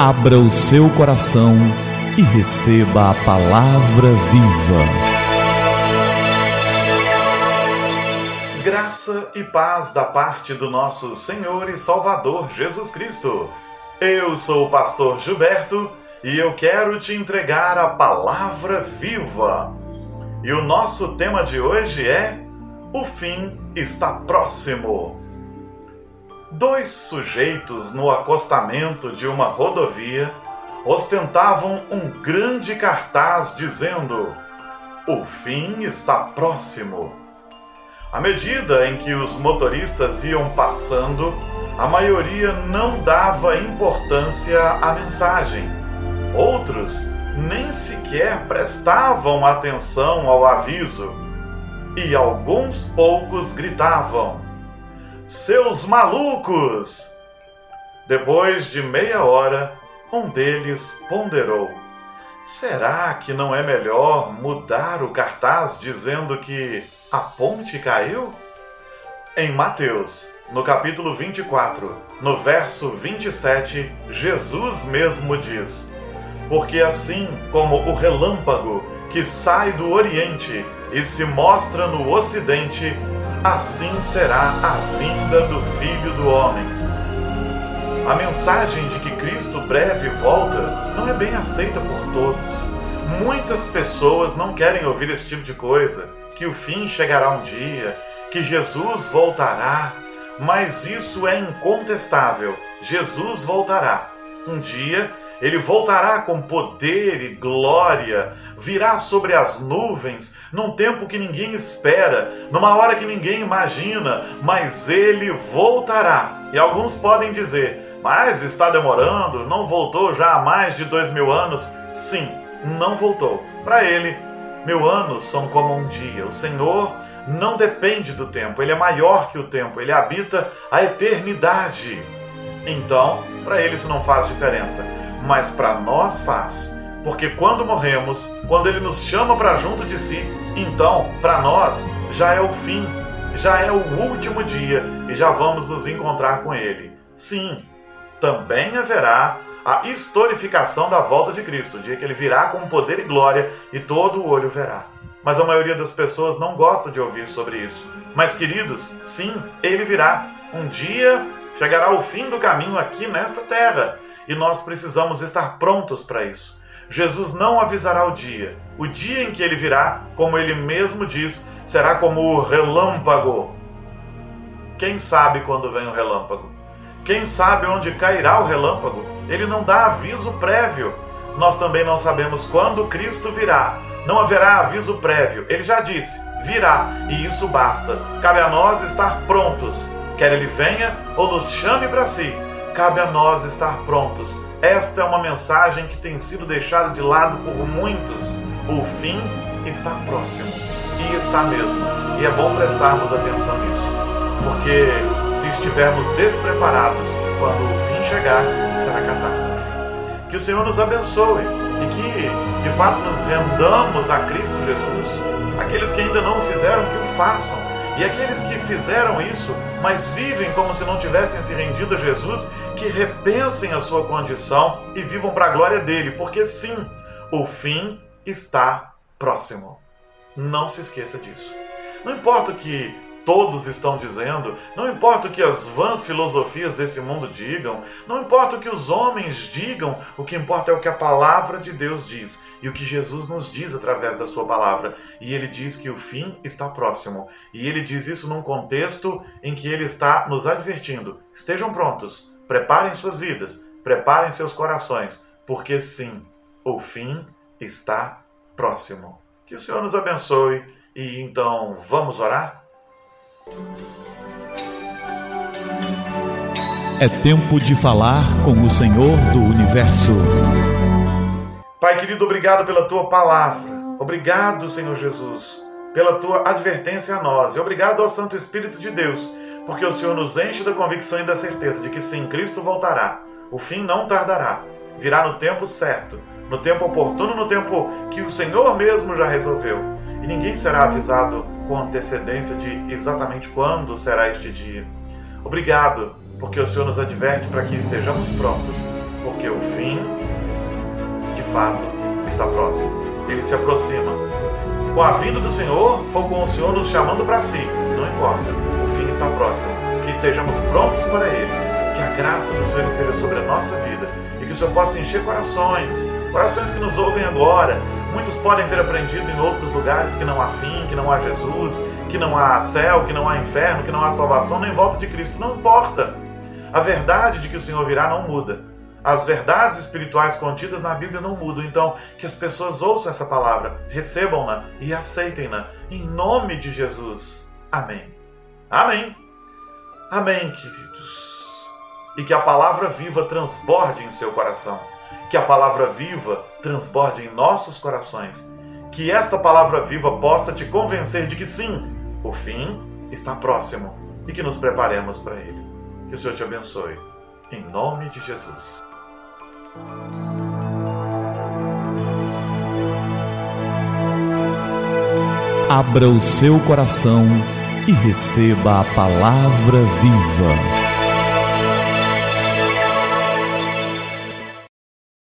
Abra o seu coração e receba a palavra viva. Graça e paz da parte do nosso Senhor e Salvador Jesus Cristo. Eu sou o pastor Gilberto e eu quero te entregar a palavra viva. E o nosso tema de hoje é: O fim está próximo. Dois sujeitos no acostamento de uma rodovia ostentavam um grande cartaz dizendo: O fim está próximo. À medida em que os motoristas iam passando, a maioria não dava importância à mensagem. Outros nem sequer prestavam atenção ao aviso. E alguns poucos gritavam: seus malucos! Depois de meia hora, um deles ponderou: Será que não é melhor mudar o cartaz dizendo que a ponte caiu? Em Mateus, no capítulo 24, no verso 27, Jesus mesmo diz: Porque assim como o relâmpago que sai do Oriente e se mostra no Ocidente, assim será a vinda do Filho do Homem. A mensagem de que Cristo breve volta não é bem aceita por todos. Muitas pessoas não querem ouvir esse tipo de coisa, que o fim chegará um dia, que Jesus voltará, mas isso é incontestável. Jesus voltará. Um dia ele voltará com poder e glória, virá sobre as nuvens, num tempo que ninguém espera, numa hora que ninguém imagina, mas ele voltará. E alguns podem dizer, mas está demorando, não voltou já há mais de dois mil anos? Sim, não voltou. Para ele, mil anos são como um dia. O Senhor não depende do tempo, ele é maior que o tempo, ele habita a eternidade. Então, para ele isso não faz diferença mas para nós faz. Porque quando morremos, quando ele nos chama para junto de si, então para nós já é o fim, já é o último dia e já vamos nos encontrar com ele. Sim, também haverá a historificação da volta de Cristo, o dia que ele virá com poder e glória e todo o olho verá. Mas a maioria das pessoas não gosta de ouvir sobre isso. Mas, queridos, sim, ele virá. Um dia chegará o fim do caminho aqui nesta terra e nós precisamos estar prontos para isso. Jesus não avisará o dia. O dia em que ele virá, como ele mesmo diz, será como o relâmpago. Quem sabe quando vem o relâmpago? Quem sabe onde cairá o relâmpago? Ele não dá aviso prévio. Nós também não sabemos quando Cristo virá. Não haverá aviso prévio. Ele já disse: virá, e isso basta. Cabe a nós estar prontos, quer ele venha ou nos chame para si cabe a nós estar prontos. Esta é uma mensagem que tem sido deixada de lado por muitos. O fim está próximo. E está mesmo. E é bom prestarmos atenção nisso. Porque se estivermos despreparados, quando o fim chegar, será catástrofe. Que o Senhor nos abençoe e que, de fato, nos rendamos a Cristo Jesus. Aqueles que ainda não o fizeram, que o façam e aqueles que fizeram isso, mas vivem como se não tivessem se rendido a Jesus, que repensem a sua condição e vivam para a glória dele, porque sim, o fim está próximo. Não se esqueça disso. Não importa o que todos estão dizendo, não importa o que as vãs filosofias desse mundo digam, não importa o que os homens digam, o que importa é o que a palavra de Deus diz e o que Jesus nos diz através da sua palavra. E ele diz que o fim está próximo. E ele diz isso num contexto em que ele está nos advertindo: estejam prontos, preparem suas vidas, preparem seus corações, porque sim, o fim está próximo. Que o Senhor nos abençoe e então vamos orar? É tempo de falar com o Senhor do universo. Pai querido, obrigado pela tua palavra. Obrigado, Senhor Jesus, pela tua advertência a nós. E obrigado ao Santo Espírito de Deus, porque o Senhor nos enche da convicção e da certeza de que sim, Cristo voltará. O fim não tardará. Virá no tempo certo, no tempo oportuno, no tempo que o Senhor mesmo já resolveu. E ninguém será avisado com antecedência de exatamente quando será este dia. Obrigado, porque o Senhor nos adverte para que estejamos prontos porque o fim, de fato, está próximo. Ele se aproxima. Com a vinda do Senhor ou com o Senhor nos chamando para si, não importa. O fim está próximo. Que estejamos prontos para Ele. Que a graça do Senhor esteja sobre a nossa vida e que o Senhor possa encher corações, corações que nos ouvem agora. Muitos podem ter aprendido em outros lugares que não há fim, que não há Jesus, que não há céu, que não há inferno, que não há salvação nem volta de Cristo. Não importa. A verdade de que o Senhor virá não muda. As verdades espirituais contidas na Bíblia não mudam. Então, que as pessoas ouçam essa palavra, recebam-na e aceitem-na. Em nome de Jesus. Amém. Amém. Amém, queridos. E que a palavra viva transborde em seu coração. Que a palavra viva transborde em nossos corações. Que esta palavra viva possa te convencer de que sim, o fim está próximo e que nos preparemos para ele. Que o Senhor te abençoe. Em nome de Jesus. Abra o seu coração e receba a palavra viva.